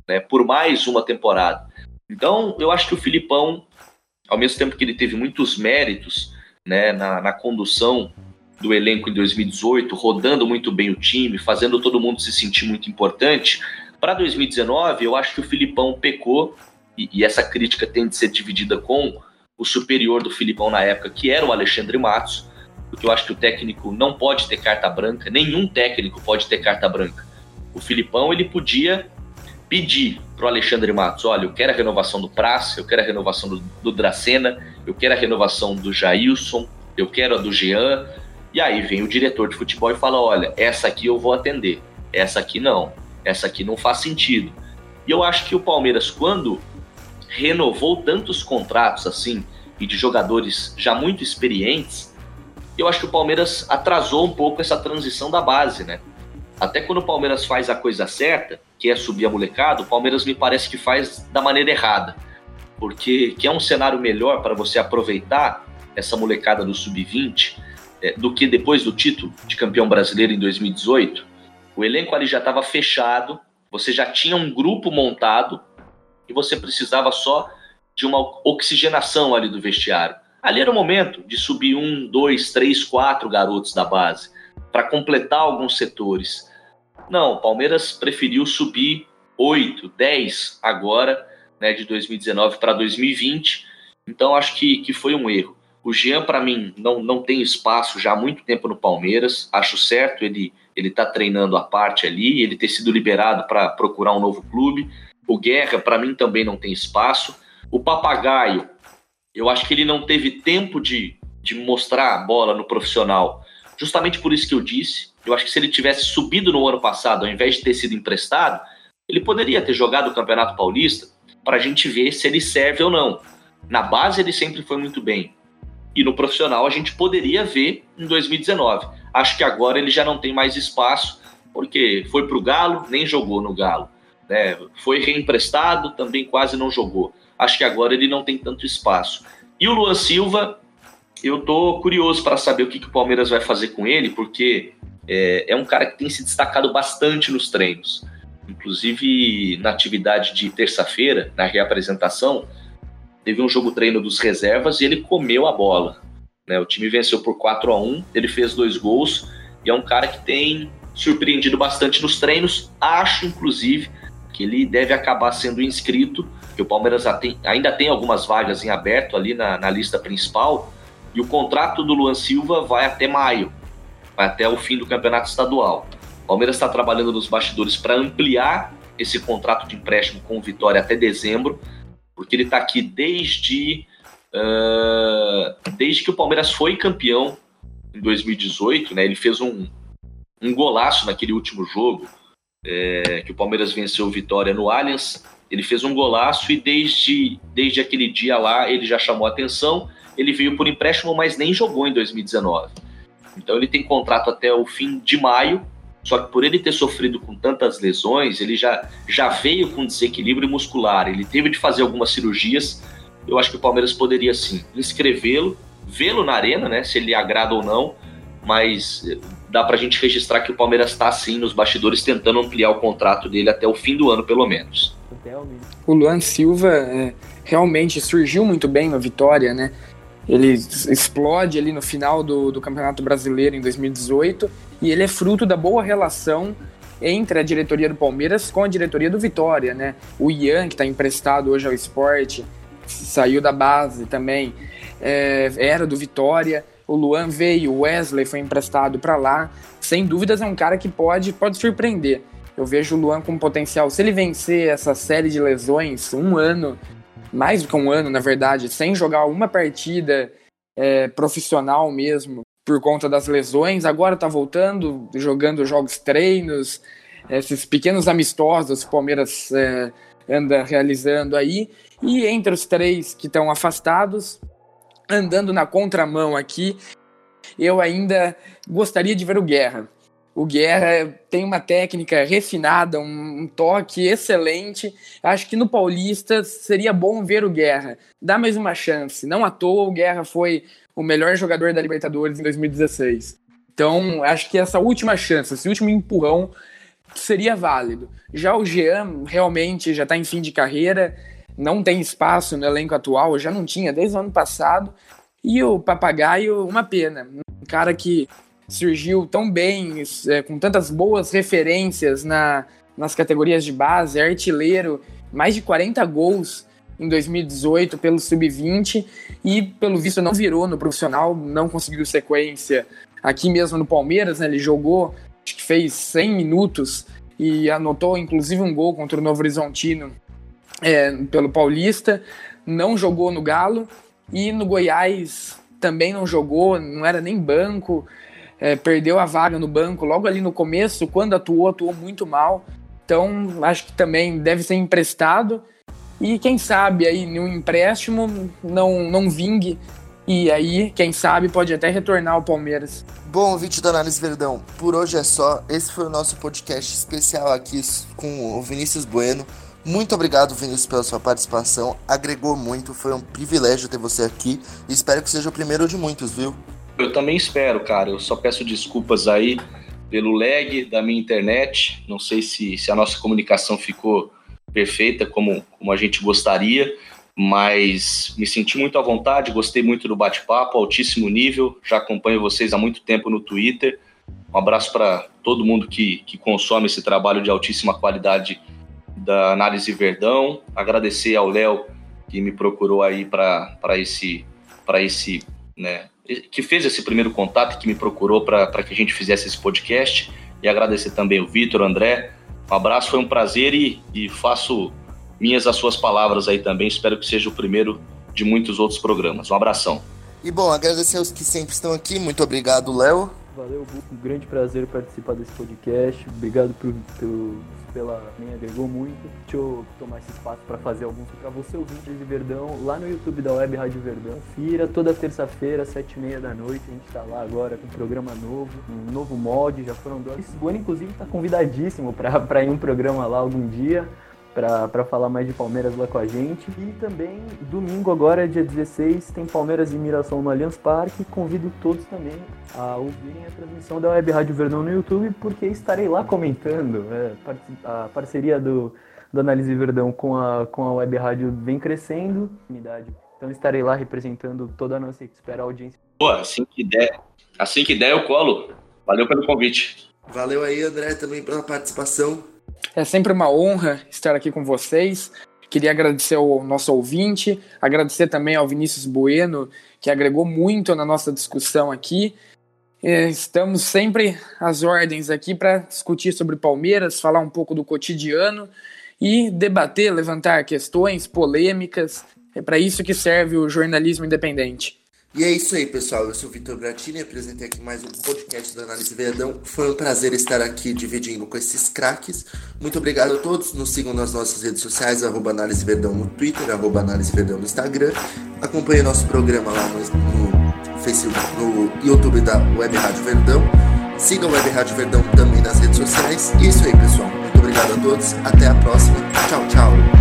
né, por mais uma temporada. Então, eu acho que o Filipão, ao mesmo tempo que ele teve muitos méritos né, na, na condução do elenco em 2018, rodando muito bem o time, fazendo todo mundo se sentir muito importante, para 2019, eu acho que o Filipão pecou, e, e, essa crítica tem de ser dividida com o superior do Filipão na época, que era o Alexandre Matos, porque eu acho que o técnico não pode ter carta branca, nenhum técnico pode ter carta branca. O Filipão, ele podia pedir para o Alexandre Matos: olha, eu quero a renovação do Praça, eu quero a renovação do, do Dracena, eu quero a renovação do Jailson, eu quero a do Jean. E aí vem o diretor de futebol e fala: olha, essa aqui eu vou atender, essa aqui não, essa aqui não faz sentido. E eu acho que o Palmeiras, quando renovou tantos contratos assim, e de jogadores já muito experientes, eu acho que o Palmeiras atrasou um pouco essa transição da base, né? Até quando o Palmeiras faz a coisa certa, que é subir a molecada, o Palmeiras me parece que faz da maneira errada. Porque que é um cenário melhor para você aproveitar essa molecada do sub-20 é, do que depois do título de campeão brasileiro em 2018. O elenco ali já estava fechado, você já tinha um grupo montado e você precisava só de uma oxigenação ali do vestiário. Ali era o momento de subir um, dois, três, quatro garotos da base para completar alguns setores. Não, o Palmeiras preferiu subir oito, dez agora, né, de 2019 para 2020. Então acho que, que foi um erro. O Jean, para mim, não, não tem espaço já há muito tempo no Palmeiras. Acho certo ele ele tá treinando a parte ali, ele ter sido liberado para procurar um novo clube. O Guerra, para mim, também não tem espaço. O Papagaio, eu acho que ele não teve tempo de, de mostrar a bola no profissional. Justamente por isso que eu disse. Eu acho que se ele tivesse subido no ano passado, ao invés de ter sido emprestado, ele poderia ter jogado o Campeonato Paulista para a gente ver se ele serve ou não. Na base, ele sempre foi muito bem. E no profissional, a gente poderia ver em 2019. Acho que agora ele já não tem mais espaço, porque foi para o Galo, nem jogou no Galo. Né? Foi reemprestado, também quase não jogou acho que agora ele não tem tanto espaço. E o Luan Silva, eu tô curioso para saber o que, que o Palmeiras vai fazer com ele, porque é, é um cara que tem se destacado bastante nos treinos. Inclusive, na atividade de terça-feira, na reapresentação, teve um jogo treino dos reservas e ele comeu a bola. Né? O time venceu por 4 a 1 ele fez dois gols e é um cara que tem surpreendido bastante nos treinos. Acho, inclusive, que ele deve acabar sendo inscrito que o Palmeiras ainda tem algumas vagas em aberto ali na, na lista principal, e o contrato do Luan Silva vai até maio, vai até o fim do campeonato estadual. O Palmeiras está trabalhando nos bastidores para ampliar esse contrato de empréstimo com o Vitória até dezembro, porque ele está aqui desde, uh, desde que o Palmeiras foi campeão em 2018, né? Ele fez um, um golaço naquele último jogo é, que o Palmeiras venceu Vitória no Allianz. Ele fez um golaço e desde, desde aquele dia lá ele já chamou atenção. Ele veio por empréstimo, mas nem jogou em 2019. Então ele tem contrato até o fim de maio. Só que por ele ter sofrido com tantas lesões, ele já, já veio com desequilíbrio muscular. Ele teve de fazer algumas cirurgias. Eu acho que o Palmeiras poderia sim inscrevê-lo, vê-lo na arena, né? Se ele agrada ou não. Mas eh, dá para a gente registrar que o Palmeiras está sim nos bastidores tentando ampliar o contrato dele até o fim do ano, pelo menos. O Luan Silva é, realmente surgiu muito bem na vitória, né? Ele explode ali no final do, do Campeonato Brasileiro em 2018 e ele é fruto da boa relação entre a diretoria do Palmeiras com a diretoria do Vitória, né? O Ian, que está emprestado hoje ao esporte, saiu da base também, é, era do Vitória. O Luan veio, o Wesley foi emprestado para lá. Sem dúvidas é um cara que pode, pode surpreender. Eu vejo o Luan com potencial. Se ele vencer essa série de lesões, um ano, mais do que um ano, na verdade, sem jogar uma partida é, profissional mesmo, por conta das lesões, agora tá voltando, jogando jogos treinos, esses pequenos amistosos que o Palmeiras é, anda realizando aí. E entre os três que estão afastados, andando na contramão aqui, eu ainda gostaria de ver o Guerra. O Guerra tem uma técnica refinada, um, toque excelente. Acho que no Paulista seria bom ver o Guerra. Dá mais uma chance. Não à toa o Guerra foi o melhor jogador da Libertadores em 2016. Então, acho que essa última chance, esse último empurrão seria válido. Já o Jean realmente já está em fim de carreira, não tem espaço no elenco atual, já não tinha desde o ano passado. E o Papagaio, uma pena. Um cara que surgiu tão bem, é, com tantas boas referências na, nas categorias de base, artilheiro, mais de 40 gols em 2018 pelo Sub-20 e, pelo visto, não virou no profissional, não conseguiu sequência aqui mesmo no Palmeiras, né? Ele jogou, acho que fez 100 minutos e anotou inclusive um gol contra o Novo Horizontino é, pelo Paulista. Não jogou no Galo e no Goiás também não jogou, não era nem banco. É, perdeu a vaga no banco logo ali no começo, quando atuou, atuou muito mal. Então, acho que também deve ser emprestado. E quem sabe aí, num empréstimo, não, não vingue e aí, quem sabe, pode até retornar ao Palmeiras. Bom, vídeo da Análise Verdão, por hoje é só. Esse foi o nosso podcast especial aqui com o Vinícius Bueno. Muito obrigado, Vinícius, pela sua participação. Agregou muito, foi um privilégio ter você aqui. E espero que seja o primeiro de muitos, viu? Eu também espero, cara. Eu só peço desculpas aí pelo lag da minha internet. Não sei se, se a nossa comunicação ficou perfeita como, como a gente gostaria mas me senti muito à vontade, gostei muito do bate-papo, altíssimo nível, já acompanho vocês há muito tempo no Twitter. Um abraço para todo mundo que, que consome esse trabalho de altíssima qualidade da Análise Verdão. Agradecer ao Léo que me procurou aí para esse, para esse, né, que fez esse primeiro contato, que me procurou para que a gente fizesse esse podcast. E agradecer também o Vitor, André. Um abraço, foi um prazer e, e faço minhas as suas palavras aí também. Espero que seja o primeiro de muitos outros programas. Um abração. E bom, agradecer aos que sempre estão aqui. Muito obrigado, Léo. Valeu, um grande prazer participar desse podcast. Obrigado por, por pela me agregou muito. Deixa eu tomar esse espaço para fazer alguns para você ouvinte de Verdão lá no YouTube da Web Rádio Verdão. Fira toda terça-feira, sete e meia da noite. A gente está lá agora com um programa novo, um novo mod. Já foram dois. Esse Bueno, inclusive, está convidadíssimo para ir um programa lá algum dia para falar mais de Palmeiras lá com a gente. E também, domingo agora, dia 16, tem Palmeiras e Mirassol no Allianz Parque. Convido todos também a ouvirem a transmissão da Web Rádio Verdão no YouTube, porque estarei lá comentando. É, a parceria do, do Análise Verdão com a, com a Web Rádio vem crescendo. Então estarei lá representando toda a nossa espera audiência. Pô, assim que der, assim que der eu colo. Valeu pelo convite. Valeu aí, André, também pela participação. É sempre uma honra estar aqui com vocês. Queria agradecer ao nosso ouvinte, agradecer também ao Vinícius Bueno, que agregou muito na nossa discussão aqui. Estamos sempre às ordens aqui para discutir sobre Palmeiras, falar um pouco do cotidiano e debater, levantar questões, polêmicas. É para isso que serve o jornalismo independente. E é isso aí, pessoal. Eu sou o Vitor Gratini, apresentei aqui mais um podcast da Análise Verdão. Foi um prazer estar aqui dividindo com esses craques. Muito obrigado a todos. Nos sigam nas nossas redes sociais, arroba Análise Verdão no Twitter, arroba Análise Verdão no Instagram. Acompanhe nosso programa lá no, no Facebook, no YouTube da Web Rádio Verdão. Sigam a Web Rádio Verdão também nas redes sociais. E é isso aí, pessoal. Muito obrigado a todos. Até a próxima. Tchau, tchau.